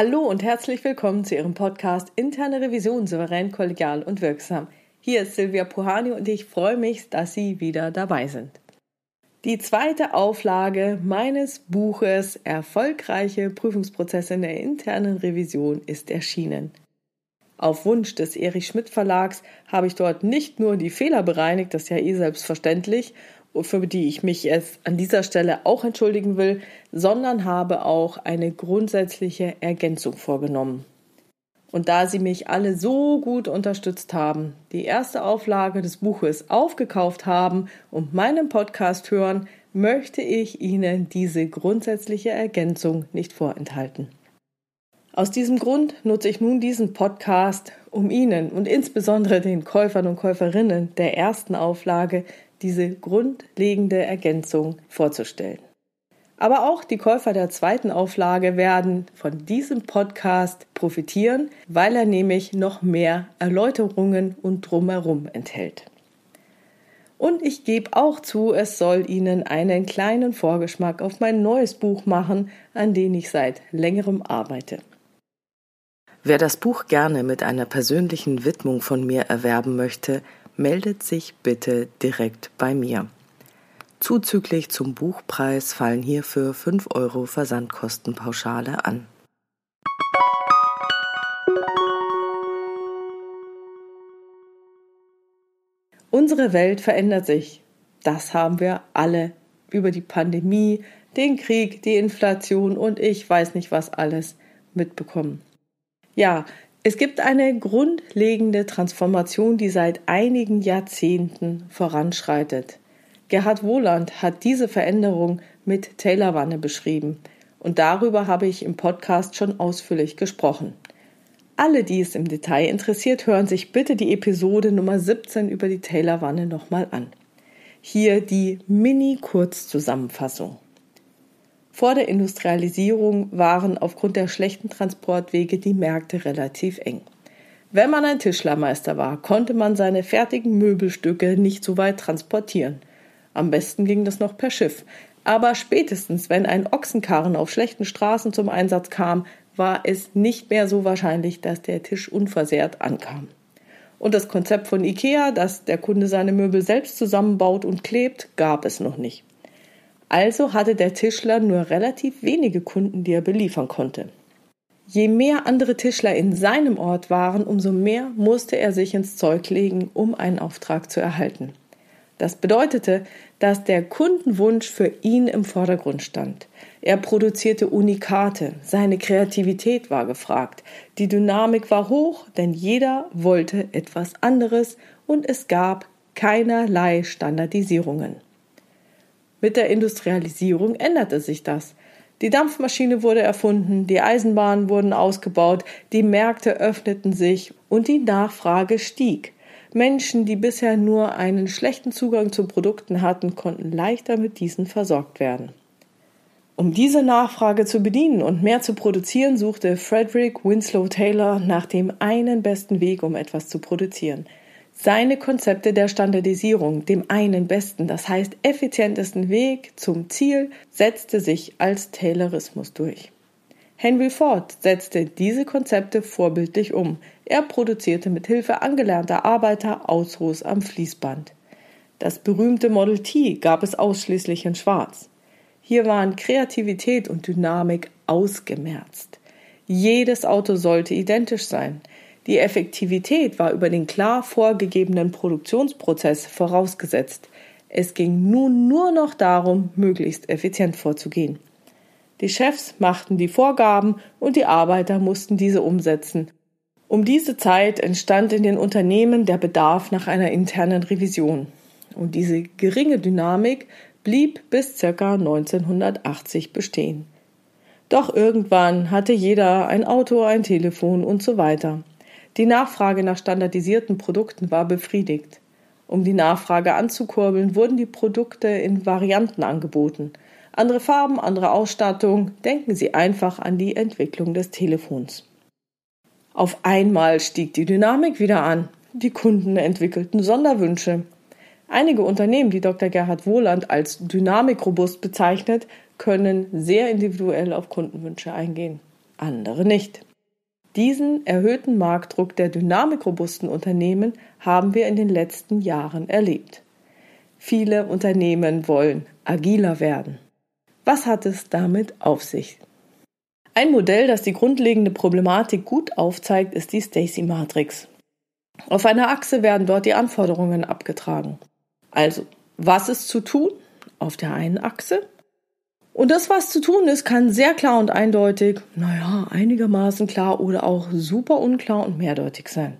Hallo und herzlich willkommen zu Ihrem Podcast Interne Revision souverän, kollegial und wirksam. Hier ist Silvia Puhani und ich freue mich, dass Sie wieder dabei sind. Die zweite Auflage meines Buches Erfolgreiche Prüfungsprozesse in der internen Revision ist erschienen. Auf Wunsch des Erich Schmidt Verlags habe ich dort nicht nur die Fehler bereinigt, das ist ja eh selbstverständlich, für die ich mich jetzt an dieser Stelle auch entschuldigen will, sondern habe auch eine grundsätzliche Ergänzung vorgenommen. Und da Sie mich alle so gut unterstützt haben, die erste Auflage des Buches aufgekauft haben und meinen Podcast hören, möchte ich Ihnen diese grundsätzliche Ergänzung nicht vorenthalten. Aus diesem Grund nutze ich nun diesen Podcast, um Ihnen und insbesondere den Käufern und Käuferinnen der ersten Auflage diese grundlegende Ergänzung vorzustellen. Aber auch die Käufer der zweiten Auflage werden von diesem Podcast profitieren, weil er nämlich noch mehr Erläuterungen und drumherum enthält. Und ich gebe auch zu, es soll Ihnen einen kleinen Vorgeschmack auf mein neues Buch machen, an dem ich seit längerem arbeite. Wer das Buch gerne mit einer persönlichen Widmung von mir erwerben möchte, meldet sich bitte direkt bei mir. Zuzüglich zum Buchpreis fallen hierfür 5 Euro Versandkostenpauschale an. Unsere Welt verändert sich. Das haben wir alle über die Pandemie, den Krieg, die Inflation und ich weiß nicht was alles mitbekommen. Ja, es gibt eine grundlegende Transformation, die seit einigen Jahrzehnten voranschreitet. Gerhard Wohland hat diese Veränderung mit Taylorwanne beschrieben und darüber habe ich im Podcast schon ausführlich gesprochen. Alle, die es im Detail interessiert, hören sich bitte die Episode Nummer 17 über die Taylorwanne nochmal an. Hier die Mini-Kurzzusammenfassung. Vor der Industrialisierung waren aufgrund der schlechten Transportwege die Märkte relativ eng. Wenn man ein Tischlermeister war, konnte man seine fertigen Möbelstücke nicht so weit transportieren. Am besten ging das noch per Schiff. Aber spätestens, wenn ein Ochsenkarren auf schlechten Straßen zum Einsatz kam, war es nicht mehr so wahrscheinlich, dass der Tisch unversehrt ankam. Und das Konzept von IKEA, dass der Kunde seine Möbel selbst zusammenbaut und klebt, gab es noch nicht. Also hatte der Tischler nur relativ wenige Kunden, die er beliefern konnte. Je mehr andere Tischler in seinem Ort waren, umso mehr musste er sich ins Zeug legen, um einen Auftrag zu erhalten. Das bedeutete, dass der Kundenwunsch für ihn im Vordergrund stand. Er produzierte Unikate, seine Kreativität war gefragt, die Dynamik war hoch, denn jeder wollte etwas anderes und es gab keinerlei Standardisierungen. Mit der Industrialisierung änderte sich das. Die Dampfmaschine wurde erfunden, die Eisenbahnen wurden ausgebaut, die Märkte öffneten sich und die Nachfrage stieg. Menschen, die bisher nur einen schlechten Zugang zu Produkten hatten, konnten leichter mit diesen versorgt werden. Um diese Nachfrage zu bedienen und mehr zu produzieren, suchte Frederick Winslow Taylor nach dem einen besten Weg, um etwas zu produzieren – seine Konzepte der Standardisierung, dem einen besten, das heißt effizientesten Weg zum Ziel, setzte sich als Taylorismus durch. Henry Ford setzte diese Konzepte vorbildlich um. Er produzierte mit Hilfe angelernter Arbeiter Ausruhs am Fließband. Das berühmte Model T gab es ausschließlich in Schwarz. Hier waren Kreativität und Dynamik ausgemerzt. Jedes Auto sollte identisch sein. Die Effektivität war über den klar vorgegebenen Produktionsprozess vorausgesetzt. Es ging nun nur noch darum, möglichst effizient vorzugehen. Die Chefs machten die Vorgaben und die Arbeiter mussten diese umsetzen. Um diese Zeit entstand in den Unternehmen der Bedarf nach einer internen Revision. Und diese geringe Dynamik blieb bis ca. 1980 bestehen. Doch irgendwann hatte jeder ein Auto, ein Telefon und so weiter. Die Nachfrage nach standardisierten Produkten war befriedigt. Um die Nachfrage anzukurbeln, wurden die Produkte in Varianten angeboten. Andere Farben, andere Ausstattung, denken Sie einfach an die Entwicklung des Telefons. Auf einmal stieg die Dynamik wieder an. Die Kunden entwickelten Sonderwünsche. Einige Unternehmen, die Dr. Gerhard Wohland als dynamikrobust bezeichnet, können sehr individuell auf Kundenwünsche eingehen. andere nicht. Diesen erhöhten Marktdruck der dynamikrobusten Unternehmen haben wir in den letzten Jahren erlebt. Viele Unternehmen wollen agiler werden. Was hat es damit auf sich? Ein Modell, das die grundlegende Problematik gut aufzeigt, ist die Stacy-Matrix. Auf einer Achse werden dort die Anforderungen abgetragen. Also, was ist zu tun? Auf der einen Achse. Und das, was zu tun ist, kann sehr klar und eindeutig, naja, einigermaßen klar oder auch super unklar und mehrdeutig sein.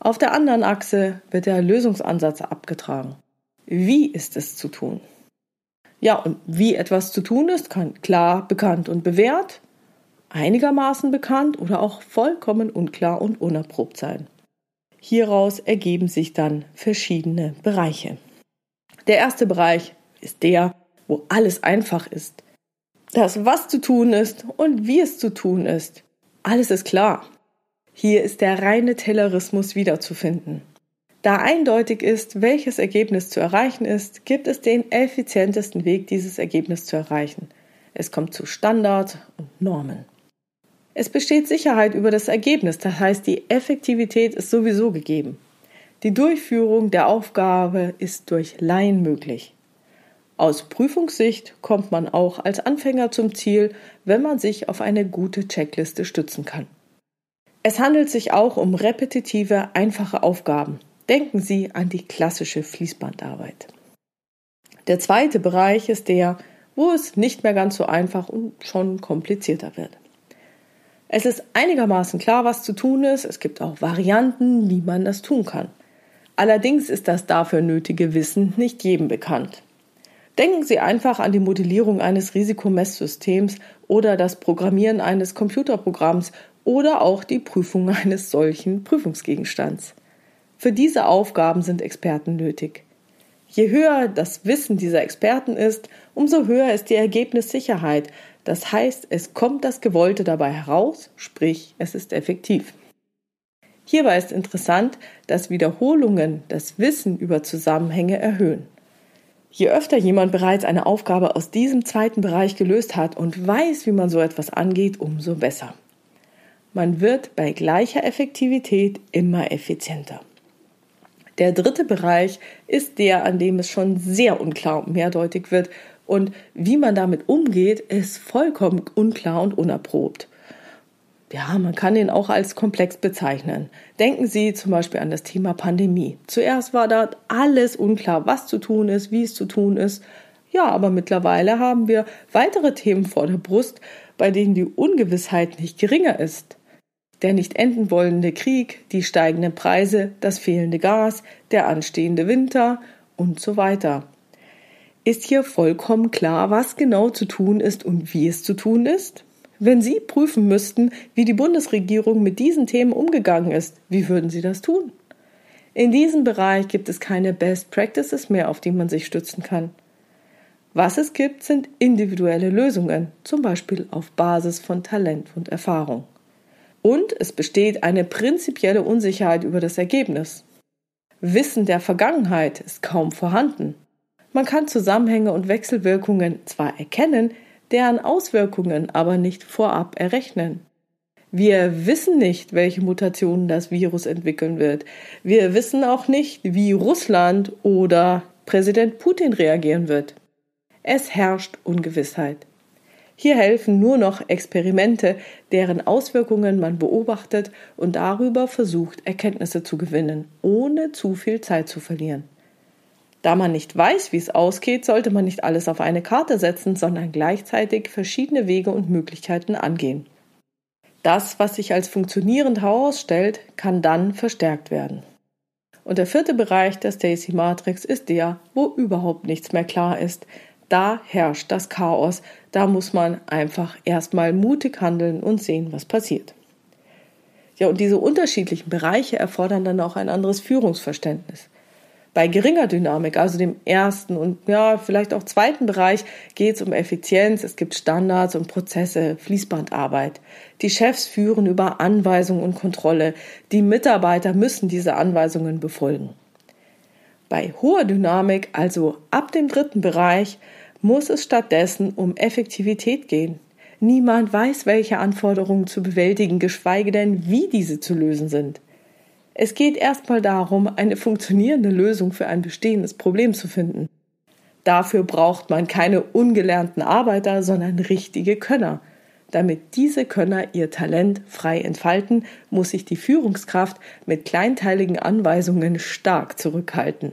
Auf der anderen Achse wird der Lösungsansatz abgetragen. Wie ist es zu tun? Ja, und wie etwas zu tun ist, kann klar, bekannt und bewährt einigermaßen bekannt oder auch vollkommen unklar und unerprobt sein. Hieraus ergeben sich dann verschiedene Bereiche. Der erste Bereich ist der, wo alles einfach ist. Das, was zu tun ist und wie es zu tun ist. Alles ist klar. Hier ist der reine Taylorismus wiederzufinden. Da eindeutig ist, welches Ergebnis zu erreichen ist, gibt es den effizientesten Weg, dieses Ergebnis zu erreichen. Es kommt zu Standards und Normen. Es besteht Sicherheit über das Ergebnis, das heißt die Effektivität ist sowieso gegeben. Die Durchführung der Aufgabe ist durch Laien möglich. Aus Prüfungssicht kommt man auch als Anfänger zum Ziel, wenn man sich auf eine gute Checkliste stützen kann. Es handelt sich auch um repetitive, einfache Aufgaben. Denken Sie an die klassische Fließbandarbeit. Der zweite Bereich ist der, wo es nicht mehr ganz so einfach und schon komplizierter wird. Es ist einigermaßen klar, was zu tun ist. Es gibt auch Varianten, wie man das tun kann. Allerdings ist das dafür nötige Wissen nicht jedem bekannt. Denken Sie einfach an die Modellierung eines Risikomesssystems oder das Programmieren eines Computerprogramms oder auch die Prüfung eines solchen Prüfungsgegenstands. Für diese Aufgaben sind Experten nötig. Je höher das Wissen dieser Experten ist, umso höher ist die Ergebnissicherheit, das heißt, es kommt das Gewollte dabei heraus, sprich es ist effektiv. Hierbei ist interessant, dass Wiederholungen das Wissen über Zusammenhänge erhöhen. Je öfter jemand bereits eine Aufgabe aus diesem zweiten Bereich gelöst hat und weiß, wie man so etwas angeht, umso besser. Man wird bei gleicher Effektivität immer effizienter. Der dritte Bereich ist der, an dem es schon sehr unklar und mehrdeutig wird und wie man damit umgeht, ist vollkommen unklar und unerprobt. Ja, man kann ihn auch als komplex bezeichnen. Denken Sie zum Beispiel an das Thema Pandemie. Zuerst war dort alles unklar, was zu tun ist, wie es zu tun ist. Ja, aber mittlerweile haben wir weitere Themen vor der Brust, bei denen die Ungewissheit nicht geringer ist. Der nicht enden wollende Krieg, die steigenden Preise, das fehlende Gas, der anstehende Winter und so weiter ist hier vollkommen klar, was genau zu tun ist und wie es zu tun ist? Wenn Sie prüfen müssten, wie die Bundesregierung mit diesen Themen umgegangen ist, wie würden Sie das tun? In diesem Bereich gibt es keine Best Practices mehr, auf die man sich stützen kann. Was es gibt, sind individuelle Lösungen, zum Beispiel auf Basis von Talent und Erfahrung. Und es besteht eine prinzipielle Unsicherheit über das Ergebnis. Wissen der Vergangenheit ist kaum vorhanden. Man kann Zusammenhänge und Wechselwirkungen zwar erkennen, deren Auswirkungen aber nicht vorab errechnen. Wir wissen nicht, welche Mutationen das Virus entwickeln wird. Wir wissen auch nicht, wie Russland oder Präsident Putin reagieren wird. Es herrscht Ungewissheit. Hier helfen nur noch Experimente, deren Auswirkungen man beobachtet und darüber versucht, Erkenntnisse zu gewinnen, ohne zu viel Zeit zu verlieren. Da man nicht weiß, wie es ausgeht, sollte man nicht alles auf eine Karte setzen, sondern gleichzeitig verschiedene Wege und Möglichkeiten angehen. Das, was sich als funktionierend herausstellt, kann dann verstärkt werden. Und der vierte Bereich der Stacy Matrix ist der, wo überhaupt nichts mehr klar ist. Da herrscht das Chaos, da muss man einfach erstmal mutig handeln und sehen, was passiert. Ja, und diese unterschiedlichen Bereiche erfordern dann auch ein anderes Führungsverständnis. Bei geringer Dynamik, also dem ersten und ja, vielleicht auch zweiten Bereich, geht es um Effizienz, es gibt Standards und Prozesse, Fließbandarbeit. Die Chefs führen über Anweisungen und Kontrolle. Die Mitarbeiter müssen diese Anweisungen befolgen. Bei hoher Dynamik, also ab dem dritten Bereich, muss es stattdessen um Effektivität gehen. Niemand weiß, welche Anforderungen zu bewältigen, geschweige denn, wie diese zu lösen sind. Es geht erstmal darum, eine funktionierende Lösung für ein bestehendes Problem zu finden. Dafür braucht man keine ungelernten Arbeiter, sondern richtige Könner. Damit diese Könner ihr Talent frei entfalten, muss sich die Führungskraft mit kleinteiligen Anweisungen stark zurückhalten.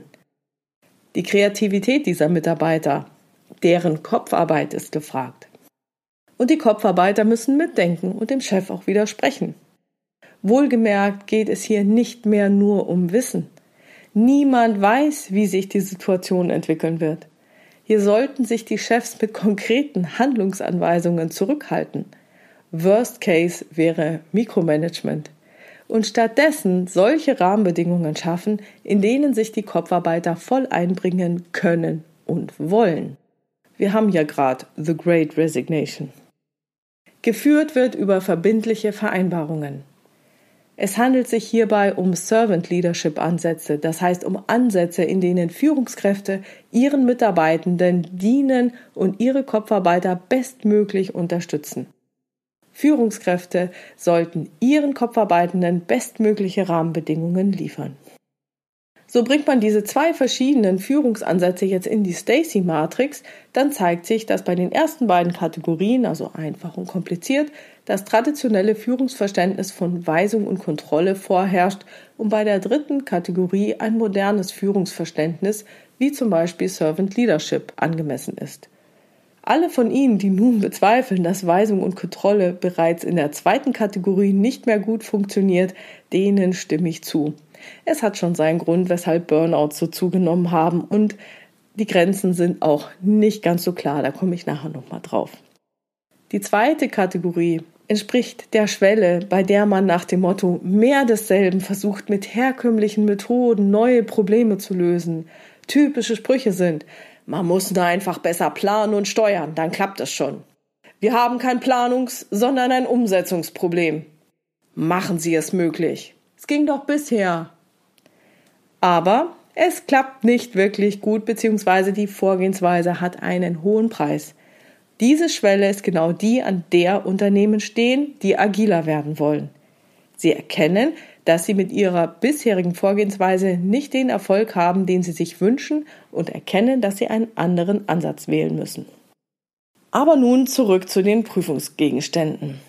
Die Kreativität dieser Mitarbeiter, deren Kopfarbeit ist gefragt. Und die Kopfarbeiter müssen mitdenken und dem Chef auch widersprechen. Wohlgemerkt geht es hier nicht mehr nur um Wissen. Niemand weiß, wie sich die Situation entwickeln wird. Hier sollten sich die Chefs mit konkreten Handlungsanweisungen zurückhalten. Worst Case wäre Mikromanagement. Und stattdessen solche Rahmenbedingungen schaffen, in denen sich die Kopfarbeiter voll einbringen können und wollen. Wir haben ja gerade The Great Resignation. Geführt wird über verbindliche Vereinbarungen. Es handelt sich hierbei um Servant Leadership Ansätze, das heißt um Ansätze, in denen Führungskräfte ihren Mitarbeitenden dienen und ihre Kopfarbeiter bestmöglich unterstützen. Führungskräfte sollten ihren Kopfarbeitenden bestmögliche Rahmenbedingungen liefern. So bringt man diese zwei verschiedenen Führungsansätze jetzt in die Stacy-Matrix, dann zeigt sich, dass bei den ersten beiden Kategorien, also einfach und kompliziert, das traditionelle Führungsverständnis von Weisung und Kontrolle vorherrscht und bei der dritten Kategorie ein modernes Führungsverständnis, wie zum Beispiel Servant Leadership, angemessen ist. Alle von Ihnen, die nun bezweifeln, dass Weisung und Kontrolle bereits in der zweiten Kategorie nicht mehr gut funktioniert, denen stimme ich zu. Es hat schon seinen Grund, weshalb Burnouts so zugenommen haben und die Grenzen sind auch nicht ganz so klar, da komme ich nachher nochmal drauf. Die zweite Kategorie entspricht der Schwelle, bei der man nach dem Motto mehr desselben versucht, mit herkömmlichen Methoden neue Probleme zu lösen. Typische Sprüche sind, man muss da einfach besser planen und steuern, dann klappt es schon. Wir haben kein Planungs-, sondern ein Umsetzungsproblem. Machen Sie es möglich. Es ging doch bisher. Aber es klappt nicht wirklich gut, beziehungsweise die Vorgehensweise hat einen hohen Preis. Diese Schwelle ist genau die, an der Unternehmen stehen, die agiler werden wollen. Sie erkennen, dass sie mit ihrer bisherigen Vorgehensweise nicht den Erfolg haben, den sie sich wünschen und erkennen, dass sie einen anderen Ansatz wählen müssen. Aber nun zurück zu den Prüfungsgegenständen.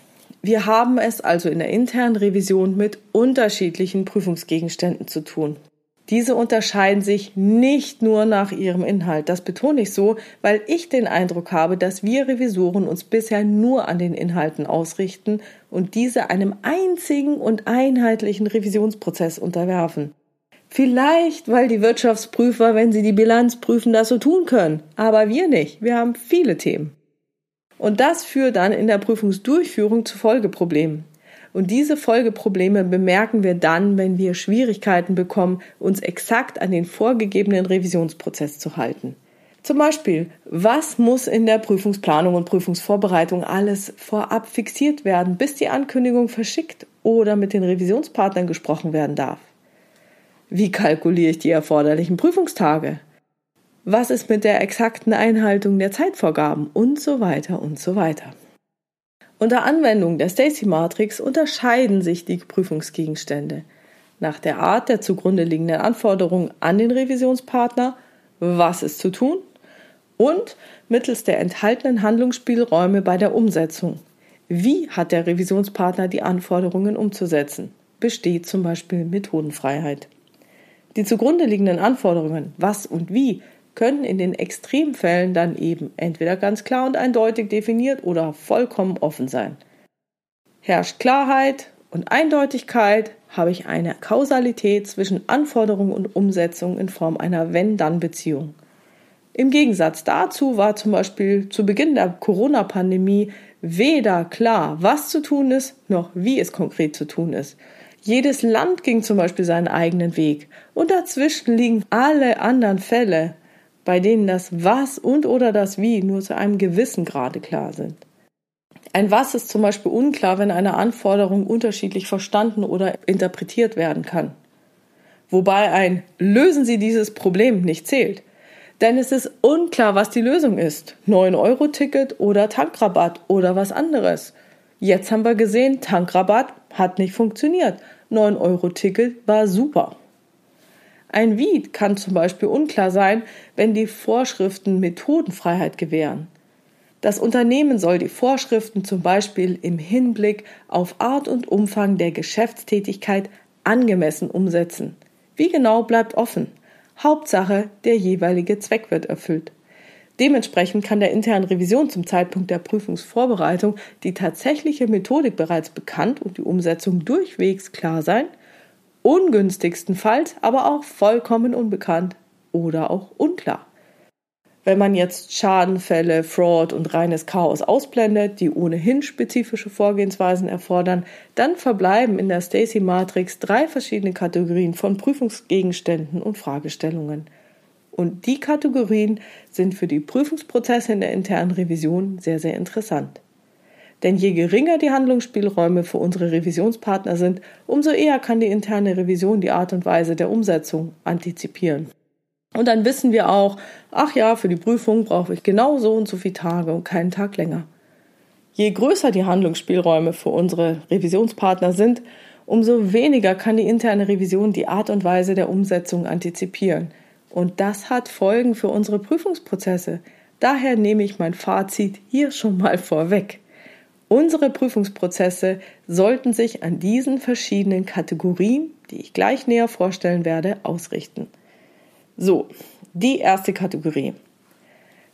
Wir haben es also in der internen Revision mit unterschiedlichen Prüfungsgegenständen zu tun. Diese unterscheiden sich nicht nur nach ihrem Inhalt. Das betone ich so, weil ich den Eindruck habe, dass wir Revisoren uns bisher nur an den Inhalten ausrichten und diese einem einzigen und einheitlichen Revisionsprozess unterwerfen. Vielleicht, weil die Wirtschaftsprüfer, wenn sie die Bilanz prüfen, das so tun können. Aber wir nicht. Wir haben viele Themen. Und das führt dann in der Prüfungsdurchführung zu Folgeproblemen. Und diese Folgeprobleme bemerken wir dann, wenn wir Schwierigkeiten bekommen, uns exakt an den vorgegebenen Revisionsprozess zu halten. Zum Beispiel, was muss in der Prüfungsplanung und Prüfungsvorbereitung alles vorab fixiert werden, bis die Ankündigung verschickt oder mit den Revisionspartnern gesprochen werden darf? Wie kalkuliere ich die erforderlichen Prüfungstage? Was ist mit der exakten Einhaltung der Zeitvorgaben und so weiter und so weiter. Unter Anwendung der Stacy-Matrix unterscheiden sich die Prüfungsgegenstände nach der Art der zugrunde liegenden Anforderungen an den Revisionspartner, was ist zu tun und mittels der enthaltenen Handlungsspielräume bei der Umsetzung. Wie hat der Revisionspartner die Anforderungen umzusetzen? Besteht zum Beispiel Methodenfreiheit. Die zugrunde liegenden Anforderungen, was und wie, können in den Extremfällen dann eben entweder ganz klar und eindeutig definiert oder vollkommen offen sein. Herrscht Klarheit und Eindeutigkeit, habe ich eine Kausalität zwischen Anforderung und Umsetzung in Form einer Wenn-Dann-Beziehung. Im Gegensatz dazu war zum Beispiel zu Beginn der Corona-Pandemie weder klar, was zu tun ist, noch wie es konkret zu tun ist. Jedes Land ging zum Beispiel seinen eigenen Weg und dazwischen liegen alle anderen Fälle, bei denen das Was und oder das Wie nur zu einem gewissen Grade klar sind. Ein Was ist zum Beispiel unklar, wenn eine Anforderung unterschiedlich verstanden oder interpretiert werden kann. Wobei ein Lösen Sie dieses Problem nicht zählt. Denn es ist unklar, was die Lösung ist. 9-Euro-Ticket oder Tankrabatt oder was anderes. Jetzt haben wir gesehen, Tankrabatt hat nicht funktioniert. 9-Euro-Ticket war super. Ein Wie kann zum Beispiel unklar sein, wenn die Vorschriften Methodenfreiheit gewähren. Das Unternehmen soll die Vorschriften zum Beispiel im Hinblick auf Art und Umfang der Geschäftstätigkeit angemessen umsetzen. Wie genau bleibt offen. Hauptsache, der jeweilige Zweck wird erfüllt. Dementsprechend kann der internen Revision zum Zeitpunkt der Prüfungsvorbereitung die tatsächliche Methodik bereits bekannt und die Umsetzung durchwegs klar sein, ungünstigstenfalls aber auch vollkommen unbekannt oder auch unklar. Wenn man jetzt Schadenfälle, Fraud und reines Chaos ausblendet, die ohnehin spezifische Vorgehensweisen erfordern, dann verbleiben in der Stacy-Matrix drei verschiedene Kategorien von Prüfungsgegenständen und Fragestellungen. Und die Kategorien sind für die Prüfungsprozesse in der internen Revision sehr, sehr interessant. Denn je geringer die Handlungsspielräume für unsere Revisionspartner sind, umso eher kann die interne Revision die Art und Weise der Umsetzung antizipieren. Und dann wissen wir auch, ach ja, für die Prüfung brauche ich genau so und so viele Tage und keinen Tag länger. Je größer die Handlungsspielräume für unsere Revisionspartner sind, umso weniger kann die interne Revision die Art und Weise der Umsetzung antizipieren. Und das hat Folgen für unsere Prüfungsprozesse. Daher nehme ich mein Fazit hier schon mal vorweg. Unsere Prüfungsprozesse sollten sich an diesen verschiedenen Kategorien, die ich gleich näher vorstellen werde, ausrichten. So, die erste Kategorie.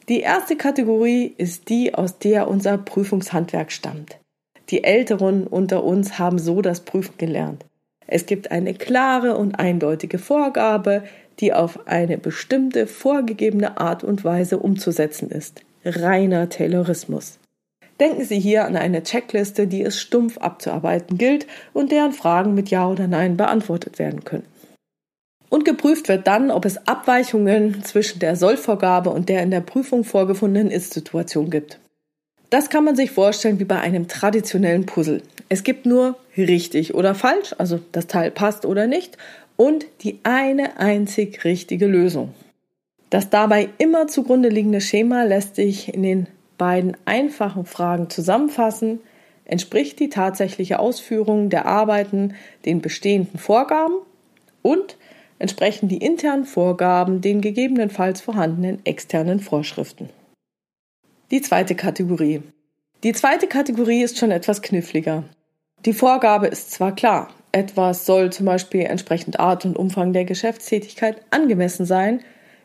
Die erste Kategorie ist die, aus der unser Prüfungshandwerk stammt. Die Älteren unter uns haben so das Prüfen gelernt. Es gibt eine klare und eindeutige Vorgabe, die auf eine bestimmte vorgegebene Art und Weise umzusetzen ist. Reiner Taylorismus. Denken Sie hier an eine Checkliste, die es stumpf abzuarbeiten gilt und deren Fragen mit Ja oder Nein beantwortet werden können. Und geprüft wird dann, ob es Abweichungen zwischen der Sollvorgabe und der in der Prüfung vorgefundenen Ist-Situation gibt. Das kann man sich vorstellen wie bei einem traditionellen Puzzle. Es gibt nur richtig oder falsch, also das Teil passt oder nicht, und die eine einzig richtige Lösung. Das dabei immer zugrunde liegende Schema lässt sich in den beiden einfachen Fragen zusammenfassen. Entspricht die tatsächliche Ausführung der Arbeiten den bestehenden Vorgaben und entsprechen die internen Vorgaben den gegebenenfalls vorhandenen externen Vorschriften. Die zweite Kategorie. Die zweite Kategorie ist schon etwas kniffliger. Die Vorgabe ist zwar klar, etwas soll zum Beispiel entsprechend Art und Umfang der Geschäftstätigkeit angemessen sein,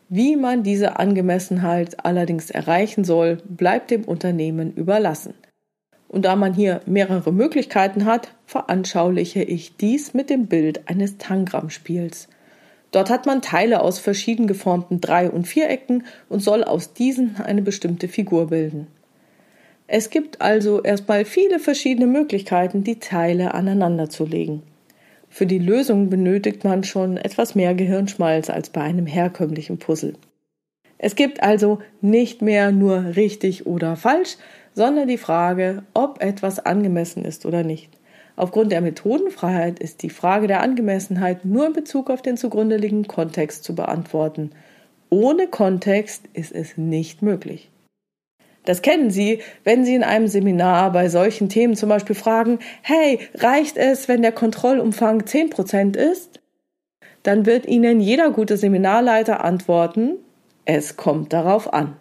wie man diese Angemessenheit allerdings erreichen soll, bleibt dem Unternehmen überlassen. Und da man hier mehrere Möglichkeiten hat, veranschauliche ich dies mit dem Bild eines Tangrammspiels. Dort hat man Teile aus verschieden geformten Drei- und Vierecken und soll aus diesen eine bestimmte Figur bilden. Es gibt also erstmal viele verschiedene Möglichkeiten, die Teile aneinander zu legen. Für die Lösung benötigt man schon etwas mehr Gehirnschmalz als bei einem herkömmlichen Puzzle. Es gibt also nicht mehr nur richtig oder falsch, sondern die Frage, ob etwas angemessen ist oder nicht. Aufgrund der Methodenfreiheit ist die Frage der Angemessenheit nur in Bezug auf den zugrunde liegenden Kontext zu beantworten. Ohne Kontext ist es nicht möglich. Das kennen Sie, wenn Sie in einem Seminar bei solchen Themen zum Beispiel fragen, hey, reicht es, wenn der Kontrollumfang 10% ist? Dann wird Ihnen jeder gute Seminarleiter antworten, es kommt darauf an.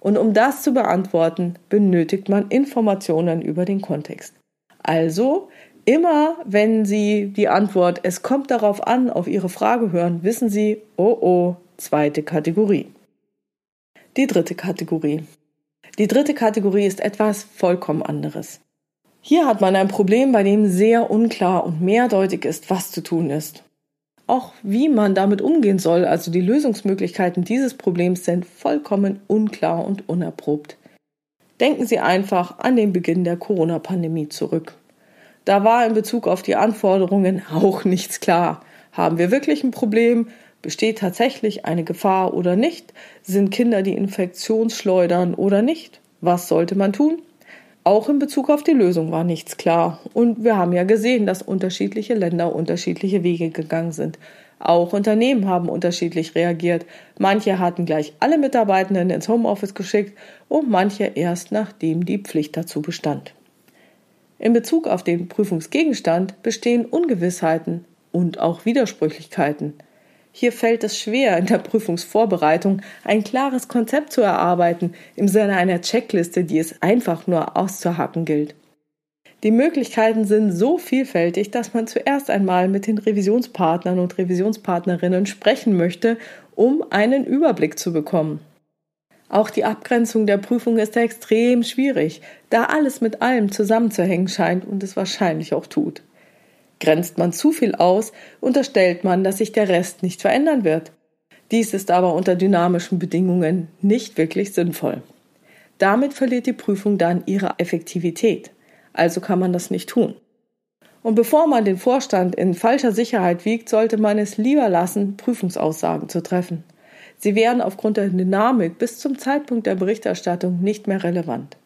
Und um das zu beantworten, benötigt man Informationen über den Kontext. Also Immer wenn Sie die Antwort Es kommt darauf an auf Ihre Frage hören, wissen Sie, oh oh, zweite Kategorie. Die dritte Kategorie. Die dritte Kategorie ist etwas vollkommen anderes. Hier hat man ein Problem, bei dem sehr unklar und mehrdeutig ist, was zu tun ist. Auch wie man damit umgehen soll, also die Lösungsmöglichkeiten dieses Problems sind vollkommen unklar und unerprobt. Denken Sie einfach an den Beginn der Corona-Pandemie zurück. Da war in Bezug auf die Anforderungen auch nichts klar. Haben wir wirklich ein Problem? Besteht tatsächlich eine Gefahr oder nicht? Sind Kinder die Infektionsschleudern oder nicht? Was sollte man tun? Auch in Bezug auf die Lösung war nichts klar. Und wir haben ja gesehen, dass unterschiedliche Länder unterschiedliche Wege gegangen sind. Auch Unternehmen haben unterschiedlich reagiert. Manche hatten gleich alle Mitarbeitenden ins Homeoffice geschickt und manche erst nachdem die Pflicht dazu bestand. In Bezug auf den Prüfungsgegenstand bestehen Ungewissheiten und auch Widersprüchlichkeiten. Hier fällt es schwer, in der Prüfungsvorbereitung ein klares Konzept zu erarbeiten im Sinne einer Checkliste, die es einfach nur auszuhacken gilt. Die Möglichkeiten sind so vielfältig, dass man zuerst einmal mit den Revisionspartnern und Revisionspartnerinnen sprechen möchte, um einen Überblick zu bekommen. Auch die Abgrenzung der Prüfung ist extrem schwierig, da alles mit allem zusammenzuhängen scheint und es wahrscheinlich auch tut. Grenzt man zu viel aus, unterstellt man, dass sich der Rest nicht verändern wird. Dies ist aber unter dynamischen Bedingungen nicht wirklich sinnvoll. Damit verliert die Prüfung dann ihre Effektivität also kann man das nicht tun. Und bevor man den Vorstand in falscher Sicherheit wiegt, sollte man es lieber lassen, Prüfungsaussagen zu treffen. Sie wären aufgrund der Dynamik bis zum Zeitpunkt der Berichterstattung nicht mehr relevant.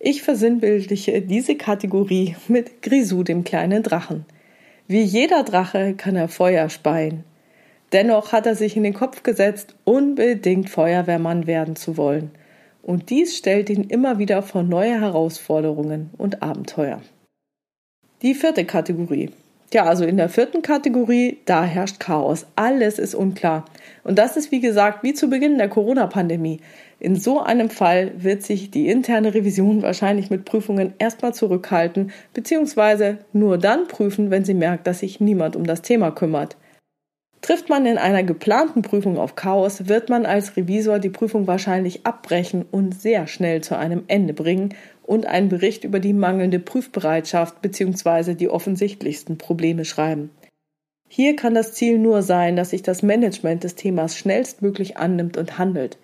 Ich versinnbildliche diese Kategorie mit Grisou, dem kleinen Drachen. Wie jeder Drache kann er Feuer speien. Dennoch hat er sich in den Kopf gesetzt, unbedingt Feuerwehrmann werden zu wollen und dies stellt ihn immer wieder vor neue Herausforderungen und Abenteuer. Die vierte Kategorie. Ja, also in der vierten Kategorie, da herrscht Chaos. Alles ist unklar. Und das ist wie gesagt wie zu Beginn der Corona-Pandemie. In so einem Fall wird sich die interne Revision wahrscheinlich mit Prüfungen erstmal zurückhalten, beziehungsweise nur dann prüfen, wenn sie merkt, dass sich niemand um das Thema kümmert. Trifft man in einer geplanten Prüfung auf Chaos, wird man als Revisor die Prüfung wahrscheinlich abbrechen und sehr schnell zu einem Ende bringen und einen Bericht über die mangelnde Prüfbereitschaft bzw. die offensichtlichsten Probleme schreiben. Hier kann das Ziel nur sein, dass sich das Management des Themas schnellstmöglich annimmt und handelt.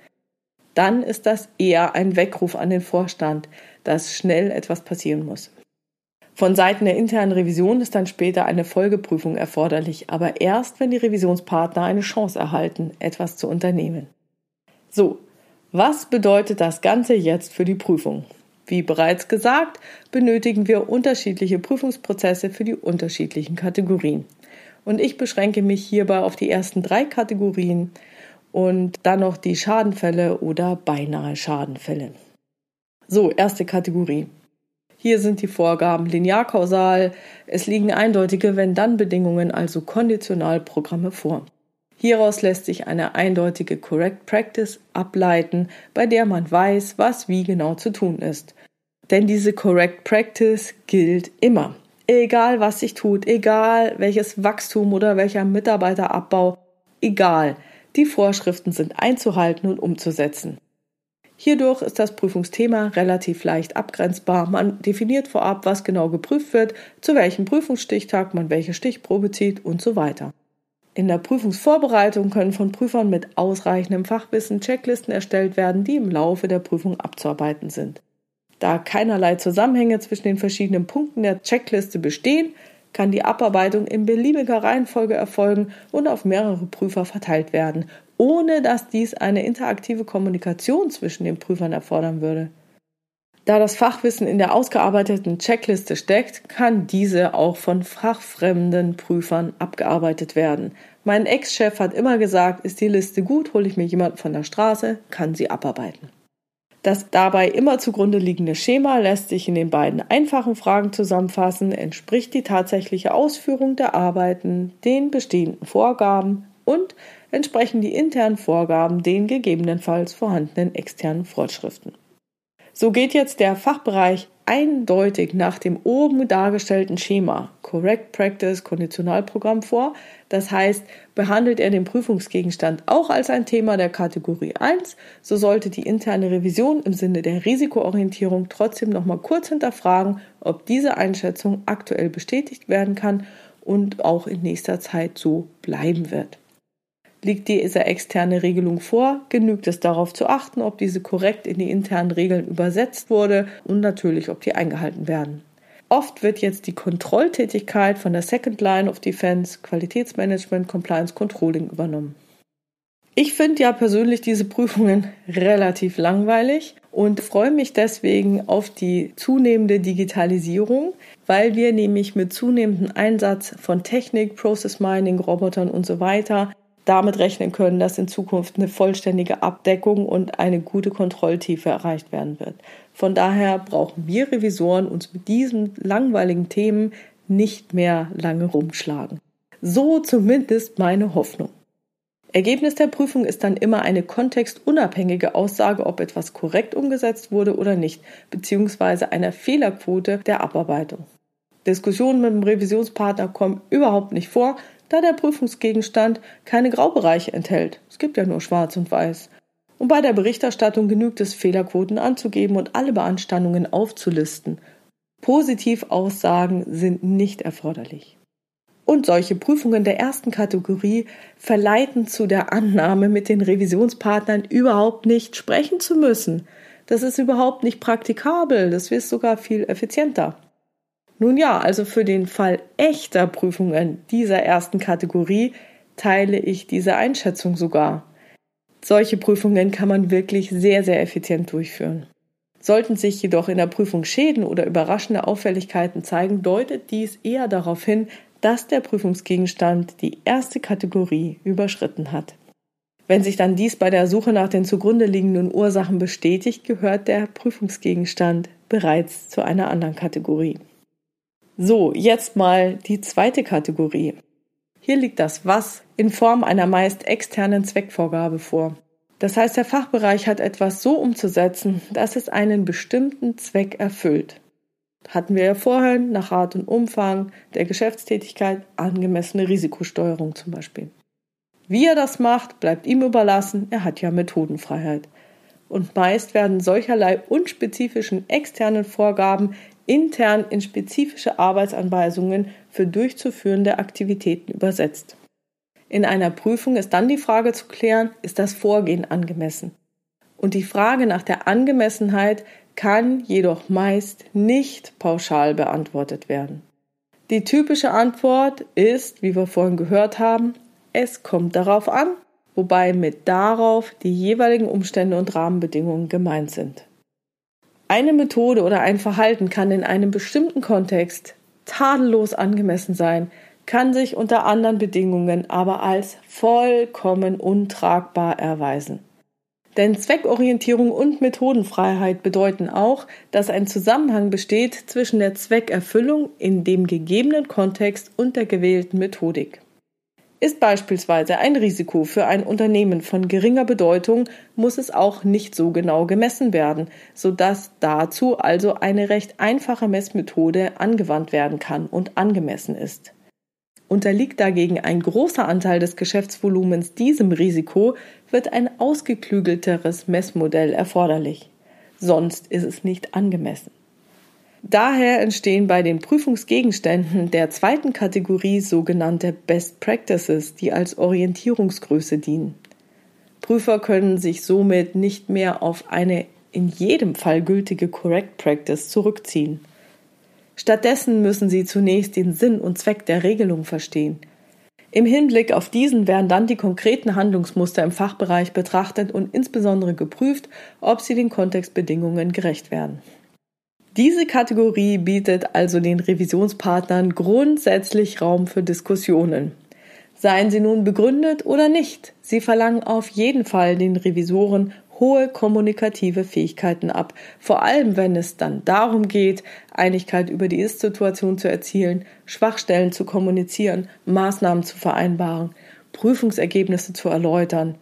Dann ist das eher ein Weckruf an den Vorstand, dass schnell etwas passieren muss. Von Seiten der internen Revision ist dann später eine Folgeprüfung erforderlich, aber erst, wenn die Revisionspartner eine Chance erhalten, etwas zu unternehmen. So, was bedeutet das Ganze jetzt für die Prüfung? Wie bereits gesagt, benötigen wir unterschiedliche Prüfungsprozesse für die unterschiedlichen Kategorien. Und ich beschränke mich hierbei auf die ersten drei Kategorien und dann noch die Schadenfälle oder beinahe Schadenfälle. So, erste Kategorie. Hier sind die Vorgaben linearkausal. Es liegen eindeutige Wenn-Dann-Bedingungen, also Konditionalprogramme vor. Hieraus lässt sich eine eindeutige Correct Practice ableiten, bei der man weiß, was wie genau zu tun ist. Denn diese Correct Practice gilt immer. Egal was sich tut, egal welches Wachstum oder welcher Mitarbeiterabbau, egal. Die Vorschriften sind einzuhalten und umzusetzen. Hierdurch ist das Prüfungsthema relativ leicht abgrenzbar. Man definiert vorab, was genau geprüft wird, zu welchem Prüfungsstichtag man welche Stichprobe zieht und so weiter. In der Prüfungsvorbereitung können von Prüfern mit ausreichendem Fachwissen Checklisten erstellt werden, die im Laufe der Prüfung abzuarbeiten sind. Da keinerlei Zusammenhänge zwischen den verschiedenen Punkten der Checkliste bestehen, kann die Abarbeitung in beliebiger Reihenfolge erfolgen und auf mehrere Prüfer verteilt werden, ohne dass dies eine interaktive Kommunikation zwischen den Prüfern erfordern würde. Da das Fachwissen in der ausgearbeiteten Checkliste steckt, kann diese auch von fachfremden Prüfern abgearbeitet werden. Mein Ex-Chef hat immer gesagt, ist die Liste gut, hole ich mir jemanden von der Straße, kann sie abarbeiten. Das dabei immer zugrunde liegende Schema lässt sich in den beiden einfachen Fragen zusammenfassen, entspricht die tatsächliche Ausführung der Arbeiten den bestehenden Vorgaben und entsprechen die internen Vorgaben den gegebenenfalls vorhandenen externen Vorschriften. So geht jetzt der Fachbereich eindeutig nach dem oben dargestellten Schema Correct Practice Konditionalprogramm vor. Das heißt, behandelt er den Prüfungsgegenstand auch als ein Thema der Kategorie 1, so sollte die interne Revision im Sinne der Risikoorientierung trotzdem nochmal kurz hinterfragen, ob diese Einschätzung aktuell bestätigt werden kann und auch in nächster Zeit so bleiben wird. Liegt diese externe Regelung vor, genügt es darauf zu achten, ob diese korrekt in die internen Regeln übersetzt wurde und natürlich, ob die eingehalten werden. Oft wird jetzt die Kontrolltätigkeit von der Second Line of Defense, Qualitätsmanagement, Compliance Controlling übernommen. Ich finde ja persönlich diese Prüfungen relativ langweilig und freue mich deswegen auf die zunehmende Digitalisierung, weil wir nämlich mit zunehmendem Einsatz von Technik, Process Mining, Robotern und so weiter damit rechnen können, dass in Zukunft eine vollständige Abdeckung und eine gute Kontrolltiefe erreicht werden wird. Von daher brauchen wir Revisoren uns mit diesen langweiligen Themen nicht mehr lange rumschlagen. So zumindest meine Hoffnung. Ergebnis der Prüfung ist dann immer eine kontextunabhängige Aussage, ob etwas korrekt umgesetzt wurde oder nicht, beziehungsweise einer Fehlerquote der Abarbeitung. Diskussionen mit dem Revisionspartner kommen überhaupt nicht vor, da der Prüfungsgegenstand keine Graubereiche enthält. Es gibt ja nur Schwarz und Weiß. Und bei der Berichterstattung genügt es, Fehlerquoten anzugeben und alle Beanstandungen aufzulisten. Positivaussagen sind nicht erforderlich. Und solche Prüfungen der ersten Kategorie verleiten zu der Annahme, mit den Revisionspartnern überhaupt nicht sprechen zu müssen. Das ist überhaupt nicht praktikabel, das ist sogar viel effizienter. Nun ja, also für den Fall echter Prüfungen dieser ersten Kategorie teile ich diese Einschätzung sogar. Solche Prüfungen kann man wirklich sehr, sehr effizient durchführen. Sollten sich jedoch in der Prüfung Schäden oder überraschende Auffälligkeiten zeigen, deutet dies eher darauf hin, dass der Prüfungsgegenstand die erste Kategorie überschritten hat. Wenn sich dann dies bei der Suche nach den zugrunde liegenden Ursachen bestätigt, gehört der Prüfungsgegenstand bereits zu einer anderen Kategorie. So, jetzt mal die zweite Kategorie. Hier liegt das Was in Form einer meist externen Zweckvorgabe vor. Das heißt, der Fachbereich hat etwas so umzusetzen, dass es einen bestimmten Zweck erfüllt hatten wir ja vorhin nach Art und Umfang der Geschäftstätigkeit angemessene Risikosteuerung zum Beispiel. Wie er das macht, bleibt ihm überlassen, er hat ja Methodenfreiheit. Und meist werden solcherlei unspezifischen externen Vorgaben intern in spezifische Arbeitsanweisungen für durchzuführende Aktivitäten übersetzt. In einer Prüfung ist dann die Frage zu klären, ist das Vorgehen angemessen? Und die Frage nach der Angemessenheit kann jedoch meist nicht pauschal beantwortet werden. Die typische Antwort ist, wie wir vorhin gehört haben, es kommt darauf an, wobei mit darauf die jeweiligen Umstände und Rahmenbedingungen gemeint sind. Eine Methode oder ein Verhalten kann in einem bestimmten Kontext tadellos angemessen sein, kann sich unter anderen Bedingungen aber als vollkommen untragbar erweisen. Denn Zweckorientierung und Methodenfreiheit bedeuten auch, dass ein Zusammenhang besteht zwischen der Zweckerfüllung in dem gegebenen Kontext und der gewählten Methodik. Ist beispielsweise ein Risiko für ein Unternehmen von geringer Bedeutung, muss es auch nicht so genau gemessen werden, sodass dazu also eine recht einfache Messmethode angewandt werden kann und angemessen ist. Unterliegt dagegen ein großer Anteil des Geschäftsvolumens diesem Risiko, wird ein ausgeklügelteres Messmodell erforderlich. Sonst ist es nicht angemessen. Daher entstehen bei den Prüfungsgegenständen der zweiten Kategorie sogenannte Best Practices, die als Orientierungsgröße dienen. Prüfer können sich somit nicht mehr auf eine in jedem Fall gültige Correct Practice zurückziehen. Stattdessen müssen sie zunächst den Sinn und Zweck der Regelung verstehen. Im Hinblick auf diesen werden dann die konkreten Handlungsmuster im Fachbereich betrachtet und insbesondere geprüft, ob sie den Kontextbedingungen gerecht werden. Diese Kategorie bietet also den Revisionspartnern grundsätzlich Raum für Diskussionen. Seien sie nun begründet oder nicht, sie verlangen auf jeden Fall den Revisoren hohe kommunikative Fähigkeiten ab, vor allem wenn es dann darum geht, Einigkeit über die Ist-Situation zu erzielen, Schwachstellen zu kommunizieren, Maßnahmen zu vereinbaren, Prüfungsergebnisse zu erläutern,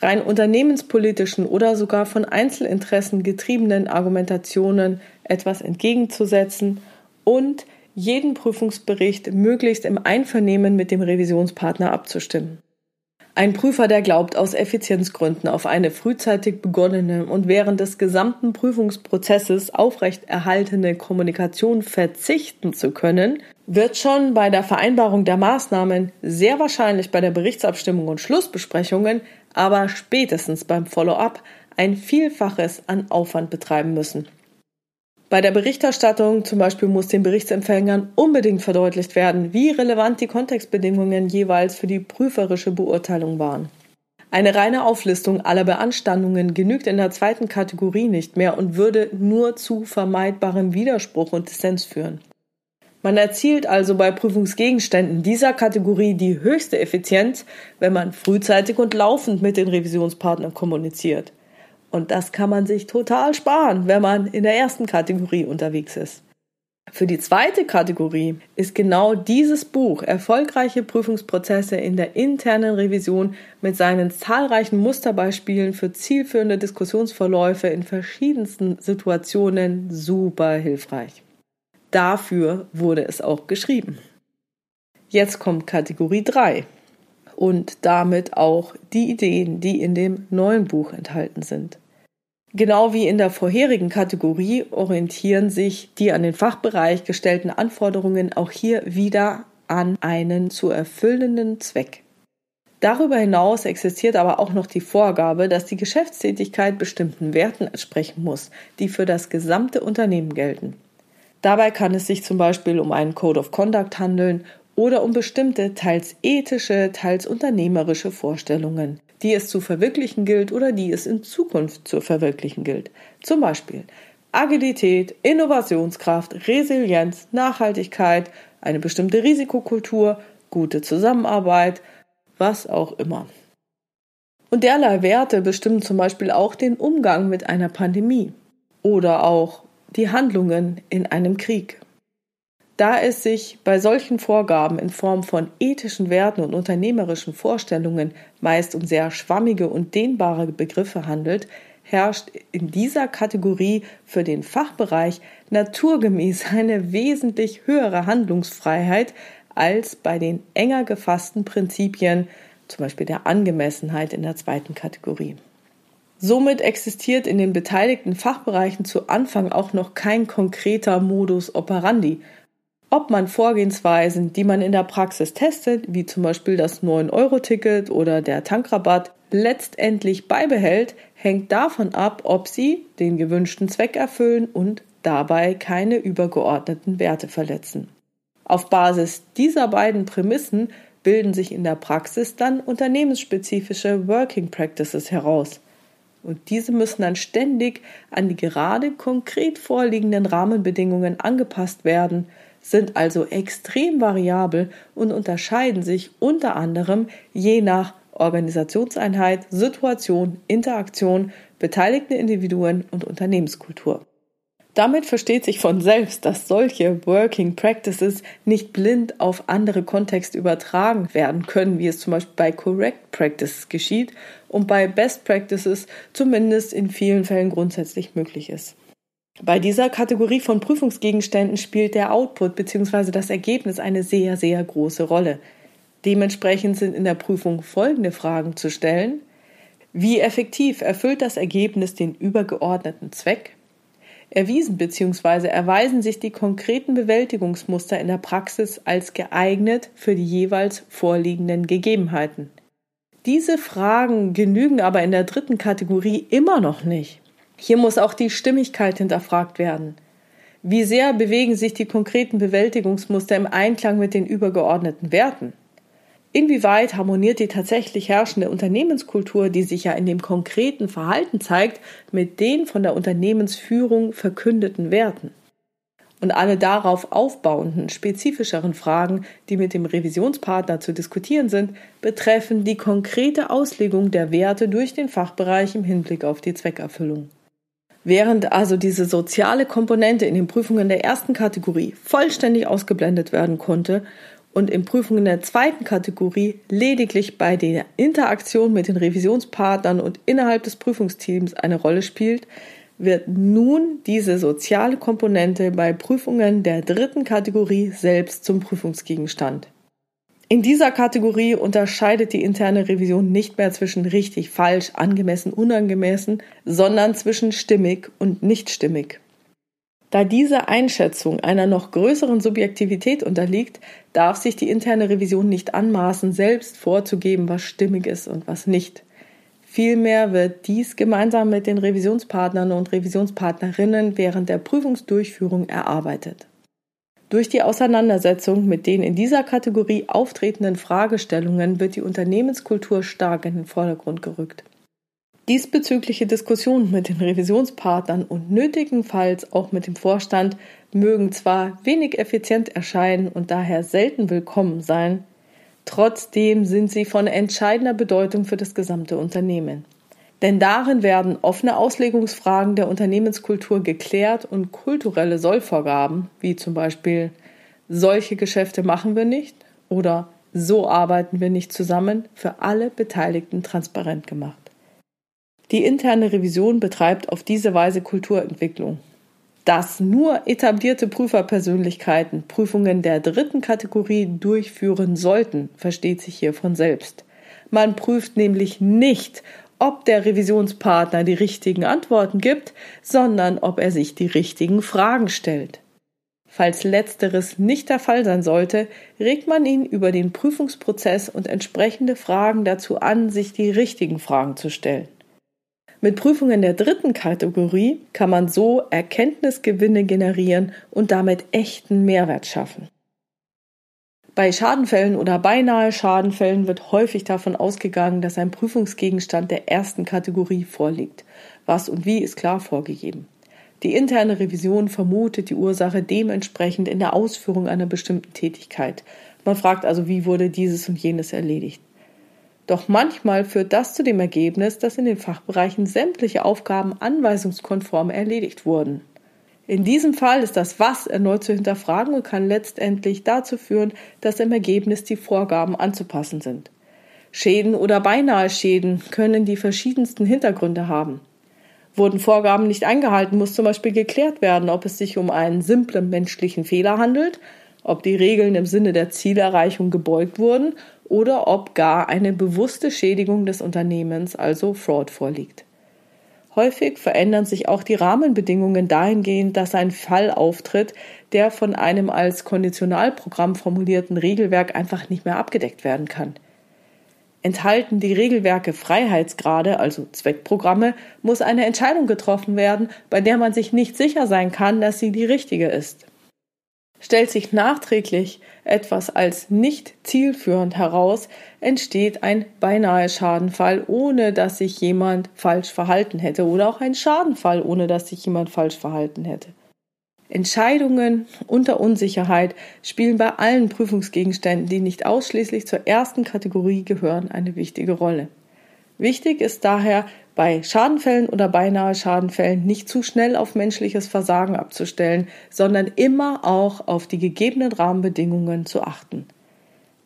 rein unternehmenspolitischen oder sogar von Einzelinteressen getriebenen Argumentationen etwas entgegenzusetzen und jeden Prüfungsbericht möglichst im Einvernehmen mit dem Revisionspartner abzustimmen. Ein Prüfer, der glaubt, aus Effizienzgründen auf eine frühzeitig begonnene und während des gesamten Prüfungsprozesses aufrechterhaltene Kommunikation verzichten zu können, wird schon bei der Vereinbarung der Maßnahmen, sehr wahrscheinlich bei der Berichtsabstimmung und Schlussbesprechungen, aber spätestens beim Follow-up ein Vielfaches an Aufwand betreiben müssen. Bei der Berichterstattung zum Beispiel muss den Berichtsempfängern unbedingt verdeutlicht werden, wie relevant die Kontextbedingungen jeweils für die prüferische Beurteilung waren. Eine reine Auflistung aller Beanstandungen genügt in der zweiten Kategorie nicht mehr und würde nur zu vermeidbarem Widerspruch und Dissens führen. Man erzielt also bei Prüfungsgegenständen dieser Kategorie die höchste Effizienz, wenn man frühzeitig und laufend mit den Revisionspartnern kommuniziert. Und das kann man sich total sparen, wenn man in der ersten Kategorie unterwegs ist. Für die zweite Kategorie ist genau dieses Buch Erfolgreiche Prüfungsprozesse in der internen Revision mit seinen zahlreichen Musterbeispielen für zielführende Diskussionsverläufe in verschiedensten Situationen super hilfreich. Dafür wurde es auch geschrieben. Jetzt kommt Kategorie 3 und damit auch die Ideen, die in dem neuen Buch enthalten sind. Genau wie in der vorherigen Kategorie orientieren sich die an den Fachbereich gestellten Anforderungen auch hier wieder an einen zu erfüllenden Zweck. Darüber hinaus existiert aber auch noch die Vorgabe, dass die Geschäftstätigkeit bestimmten Werten entsprechen muss, die für das gesamte Unternehmen gelten. Dabei kann es sich zum Beispiel um einen Code of Conduct handeln oder um bestimmte teils ethische, teils unternehmerische Vorstellungen, die es zu verwirklichen gilt oder die es in Zukunft zu verwirklichen gilt. Zum Beispiel Agilität, Innovationskraft, Resilienz, Nachhaltigkeit, eine bestimmte Risikokultur, gute Zusammenarbeit, was auch immer. Und derlei Werte bestimmen zum Beispiel auch den Umgang mit einer Pandemie oder auch die Handlungen in einem Krieg. Da es sich bei solchen Vorgaben in Form von ethischen Werten und unternehmerischen Vorstellungen meist um sehr schwammige und dehnbare Begriffe handelt, herrscht in dieser Kategorie für den Fachbereich naturgemäß eine wesentlich höhere Handlungsfreiheit als bei den enger gefassten Prinzipien, zum Beispiel der Angemessenheit in der zweiten Kategorie. Somit existiert in den beteiligten Fachbereichen zu Anfang auch noch kein konkreter Modus operandi, ob man Vorgehensweisen, die man in der Praxis testet, wie zum Beispiel das 9-Euro-Ticket oder der Tankrabatt, letztendlich beibehält, hängt davon ab, ob sie den gewünschten Zweck erfüllen und dabei keine übergeordneten Werte verletzen. Auf Basis dieser beiden Prämissen bilden sich in der Praxis dann unternehmensspezifische Working Practices heraus. Und diese müssen dann ständig an die gerade konkret vorliegenden Rahmenbedingungen angepasst werden, sind also extrem variabel und unterscheiden sich unter anderem je nach Organisationseinheit, Situation, Interaktion, beteiligte Individuen und Unternehmenskultur. Damit versteht sich von selbst, dass solche Working Practices nicht blind auf andere Kontexte übertragen werden können, wie es zum Beispiel bei Correct Practices geschieht und bei Best Practices zumindest in vielen Fällen grundsätzlich möglich ist. Bei dieser Kategorie von Prüfungsgegenständen spielt der Output bzw. das Ergebnis eine sehr, sehr große Rolle. Dementsprechend sind in der Prüfung folgende Fragen zu stellen. Wie effektiv erfüllt das Ergebnis den übergeordneten Zweck? Erwiesen bzw. erweisen sich die konkreten Bewältigungsmuster in der Praxis als geeignet für die jeweils vorliegenden Gegebenheiten. Diese Fragen genügen aber in der dritten Kategorie immer noch nicht. Hier muss auch die Stimmigkeit hinterfragt werden. Wie sehr bewegen sich die konkreten Bewältigungsmuster im Einklang mit den übergeordneten Werten? Inwieweit harmoniert die tatsächlich herrschende Unternehmenskultur, die sich ja in dem konkreten Verhalten zeigt, mit den von der Unternehmensführung verkündeten Werten? Und alle darauf aufbauenden, spezifischeren Fragen, die mit dem Revisionspartner zu diskutieren sind, betreffen die konkrete Auslegung der Werte durch den Fachbereich im Hinblick auf die Zweckerfüllung. Während also diese soziale Komponente in den Prüfungen der ersten Kategorie vollständig ausgeblendet werden konnte und in Prüfungen der zweiten Kategorie lediglich bei der Interaktion mit den Revisionspartnern und innerhalb des Prüfungsteams eine Rolle spielt, wird nun diese soziale Komponente bei Prüfungen der dritten Kategorie selbst zum Prüfungsgegenstand. In dieser Kategorie unterscheidet die interne Revision nicht mehr zwischen richtig, falsch, angemessen, unangemessen, sondern zwischen stimmig und nicht stimmig. Da diese Einschätzung einer noch größeren Subjektivität unterliegt, darf sich die interne Revision nicht anmaßen, selbst vorzugeben, was stimmig ist und was nicht. Vielmehr wird dies gemeinsam mit den Revisionspartnern und Revisionspartnerinnen während der Prüfungsdurchführung erarbeitet. Durch die Auseinandersetzung mit den in dieser Kategorie auftretenden Fragestellungen wird die Unternehmenskultur stark in den Vordergrund gerückt. Diesbezügliche Diskussionen mit den Revisionspartnern und nötigenfalls auch mit dem Vorstand mögen zwar wenig effizient erscheinen und daher selten willkommen sein, trotzdem sind sie von entscheidender Bedeutung für das gesamte Unternehmen. Denn darin werden offene Auslegungsfragen der Unternehmenskultur geklärt und kulturelle Sollvorgaben, wie zum Beispiel solche Geschäfte machen wir nicht oder so arbeiten wir nicht zusammen, für alle Beteiligten transparent gemacht. Die interne Revision betreibt auf diese Weise Kulturentwicklung. Dass nur etablierte Prüferpersönlichkeiten Prüfungen der dritten Kategorie durchführen sollten, versteht sich hier von selbst. Man prüft nämlich nicht, ob der Revisionspartner die richtigen Antworten gibt, sondern ob er sich die richtigen Fragen stellt. Falls letzteres nicht der Fall sein sollte, regt man ihn über den Prüfungsprozess und entsprechende Fragen dazu an, sich die richtigen Fragen zu stellen. Mit Prüfungen der dritten Kategorie kann man so Erkenntnisgewinne generieren und damit echten Mehrwert schaffen. Bei Schadenfällen oder beinahe Schadenfällen wird häufig davon ausgegangen, dass ein Prüfungsgegenstand der ersten Kategorie vorliegt. Was und wie ist klar vorgegeben. Die interne Revision vermutet die Ursache dementsprechend in der Ausführung einer bestimmten Tätigkeit. Man fragt also, wie wurde dieses und jenes erledigt. Doch manchmal führt das zu dem Ergebnis, dass in den Fachbereichen sämtliche Aufgaben anweisungskonform erledigt wurden. In diesem Fall ist das Was erneut zu hinterfragen und kann letztendlich dazu führen, dass im Ergebnis die Vorgaben anzupassen sind. Schäden oder beinahe Schäden können die verschiedensten Hintergründe haben. Wurden Vorgaben nicht eingehalten, muss zum Beispiel geklärt werden, ob es sich um einen simplen menschlichen Fehler handelt, ob die Regeln im Sinne der Zielerreichung gebeugt wurden oder ob gar eine bewusste Schädigung des Unternehmens, also Fraud, vorliegt. Häufig verändern sich auch die Rahmenbedingungen dahingehend, dass ein Fall auftritt, der von einem als Konditionalprogramm formulierten Regelwerk einfach nicht mehr abgedeckt werden kann. Enthalten die Regelwerke Freiheitsgrade, also Zweckprogramme, muss eine Entscheidung getroffen werden, bei der man sich nicht sicher sein kann, dass sie die richtige ist. Stellt sich nachträglich etwas als nicht zielführend heraus, entsteht ein beinahe Schadenfall, ohne dass sich jemand falsch verhalten hätte, oder auch ein Schadenfall, ohne dass sich jemand falsch verhalten hätte. Entscheidungen unter Unsicherheit spielen bei allen Prüfungsgegenständen, die nicht ausschließlich zur ersten Kategorie gehören, eine wichtige Rolle. Wichtig ist daher, bei Schadenfällen oder beinahe Schadenfällen nicht zu schnell auf menschliches Versagen abzustellen, sondern immer auch auf die gegebenen Rahmenbedingungen zu achten.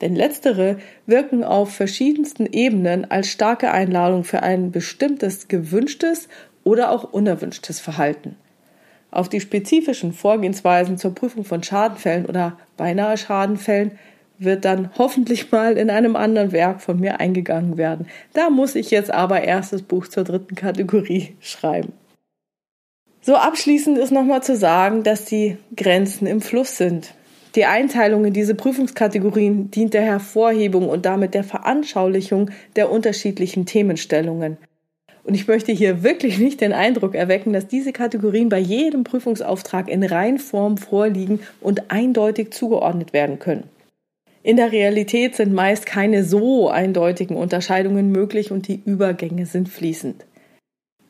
Denn letztere wirken auf verschiedensten Ebenen als starke Einladung für ein bestimmtes gewünschtes oder auch unerwünschtes Verhalten. Auf die spezifischen Vorgehensweisen zur Prüfung von Schadenfällen oder beinahe Schadenfällen wird dann hoffentlich mal in einem anderen Werk von mir eingegangen werden. Da muss ich jetzt aber erst das Buch zur dritten Kategorie schreiben. So abschließend ist nochmal zu sagen, dass die Grenzen im Fluss sind. Die Einteilung in diese Prüfungskategorien dient der Hervorhebung und damit der Veranschaulichung der unterschiedlichen Themenstellungen. Und ich möchte hier wirklich nicht den Eindruck erwecken, dass diese Kategorien bei jedem Prüfungsauftrag in Reinform vorliegen und eindeutig zugeordnet werden können. In der Realität sind meist keine so eindeutigen Unterscheidungen möglich und die Übergänge sind fließend.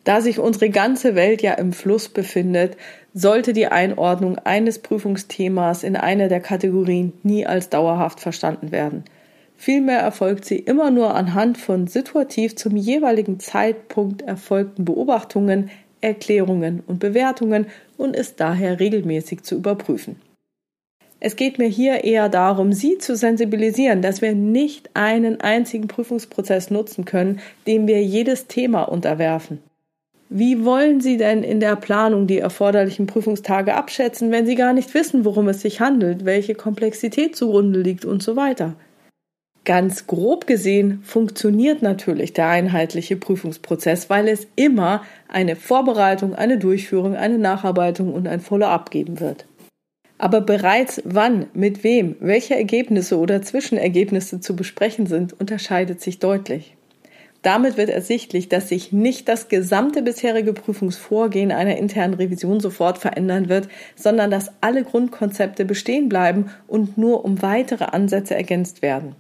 Da sich unsere ganze Welt ja im Fluss befindet, sollte die Einordnung eines Prüfungsthemas in einer der Kategorien nie als dauerhaft verstanden werden. Vielmehr erfolgt sie immer nur anhand von situativ zum jeweiligen Zeitpunkt erfolgten Beobachtungen, Erklärungen und Bewertungen und ist daher regelmäßig zu überprüfen. Es geht mir hier eher darum, Sie zu sensibilisieren, dass wir nicht einen einzigen Prüfungsprozess nutzen können, dem wir jedes Thema unterwerfen. Wie wollen Sie denn in der Planung die erforderlichen Prüfungstage abschätzen, wenn Sie gar nicht wissen, worum es sich handelt, welche Komplexität zugrunde liegt und so weiter? Ganz grob gesehen funktioniert natürlich der einheitliche Prüfungsprozess, weil es immer eine Vorbereitung, eine Durchführung, eine Nacharbeitung und ein Follow-up geben wird. Aber bereits wann, mit wem, welche Ergebnisse oder Zwischenergebnisse zu besprechen sind, unterscheidet sich deutlich. Damit wird ersichtlich, dass sich nicht das gesamte bisherige Prüfungsvorgehen einer internen Revision sofort verändern wird, sondern dass alle Grundkonzepte bestehen bleiben und nur um weitere Ansätze ergänzt werden.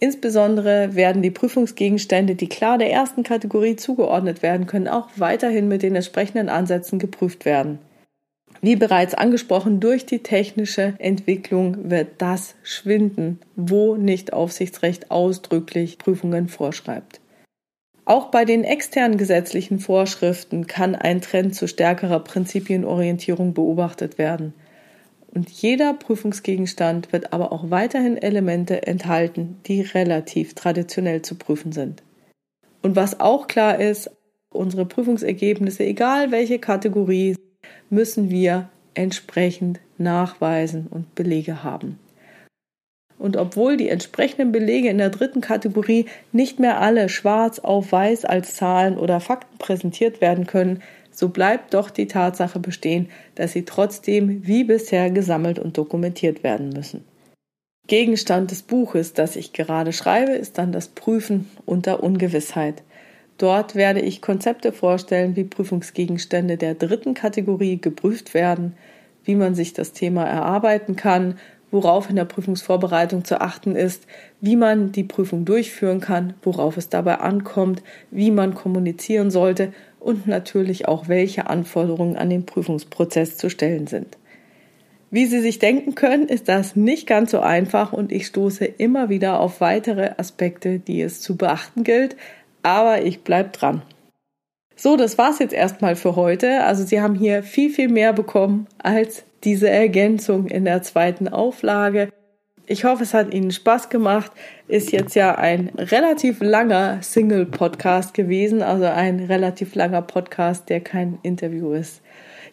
Insbesondere werden die Prüfungsgegenstände, die klar der ersten Kategorie zugeordnet werden können, auch weiterhin mit den entsprechenden Ansätzen geprüft werden. Wie bereits angesprochen, durch die technische Entwicklung wird das schwinden, wo nicht Aufsichtsrecht ausdrücklich Prüfungen vorschreibt. Auch bei den externen gesetzlichen Vorschriften kann ein Trend zu stärkerer Prinzipienorientierung beobachtet werden. Und jeder Prüfungsgegenstand wird aber auch weiterhin Elemente enthalten, die relativ traditionell zu prüfen sind. Und was auch klar ist, unsere Prüfungsergebnisse, egal welche Kategorie, müssen wir entsprechend nachweisen und Belege haben. Und obwohl die entsprechenden Belege in der dritten Kategorie nicht mehr alle schwarz auf weiß als Zahlen oder Fakten präsentiert werden können, so bleibt doch die Tatsache bestehen, dass sie trotzdem wie bisher gesammelt und dokumentiert werden müssen. Gegenstand des Buches, das ich gerade schreibe, ist dann das Prüfen unter Ungewissheit. Dort werde ich Konzepte vorstellen, wie Prüfungsgegenstände der dritten Kategorie geprüft werden, wie man sich das Thema erarbeiten kann worauf in der Prüfungsvorbereitung zu achten ist, wie man die Prüfung durchführen kann, worauf es dabei ankommt, wie man kommunizieren sollte und natürlich auch, welche Anforderungen an den Prüfungsprozess zu stellen sind. Wie Sie sich denken können, ist das nicht ganz so einfach und ich stoße immer wieder auf weitere Aspekte, die es zu beachten gilt, aber ich bleibe dran. So, das war's jetzt erstmal für heute. Also Sie haben hier viel, viel mehr bekommen als diese Ergänzung in der zweiten Auflage. Ich hoffe, es hat Ihnen Spaß gemacht. Ist jetzt ja ein relativ langer Single-Podcast gewesen, also ein relativ langer Podcast, der kein Interview ist.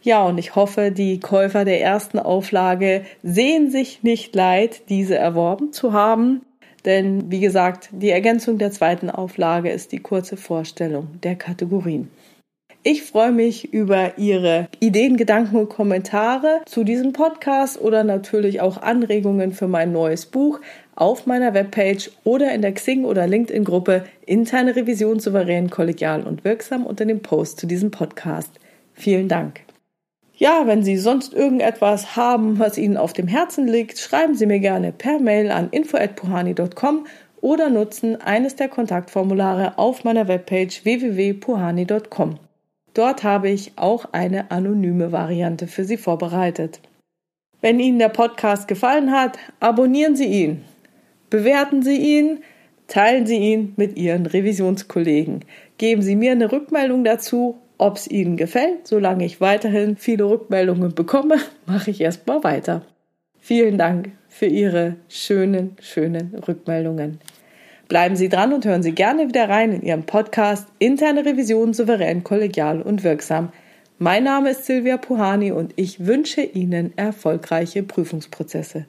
Ja, und ich hoffe, die Käufer der ersten Auflage sehen sich nicht leid, diese erworben zu haben. Denn, wie gesagt, die Ergänzung der zweiten Auflage ist die kurze Vorstellung der Kategorien. Ich freue mich über Ihre Ideen, Gedanken und Kommentare zu diesem Podcast oder natürlich auch Anregungen für mein neues Buch auf meiner Webpage oder in der Xing- oder LinkedIn-Gruppe Interne Revision souverän, kollegial und wirksam unter dem Post zu diesem Podcast. Vielen Dank. Ja, wenn Sie sonst irgendetwas haben, was Ihnen auf dem Herzen liegt, schreiben Sie mir gerne per Mail an info@puhani.com oder nutzen eines der Kontaktformulare auf meiner Webpage www.puhani.com. Dort habe ich auch eine anonyme Variante für Sie vorbereitet. Wenn Ihnen der Podcast gefallen hat, abonnieren Sie ihn, bewerten Sie ihn, teilen Sie ihn mit Ihren Revisionskollegen. Geben Sie mir eine Rückmeldung dazu, ob es Ihnen gefällt. Solange ich weiterhin viele Rückmeldungen bekomme, mache ich erstmal weiter. Vielen Dank für Ihre schönen, schönen Rückmeldungen. Bleiben Sie dran und hören Sie gerne wieder rein in Ihren Podcast Interne Revision souverän, kollegial und wirksam. Mein Name ist Silvia Puhani und ich wünsche Ihnen erfolgreiche Prüfungsprozesse.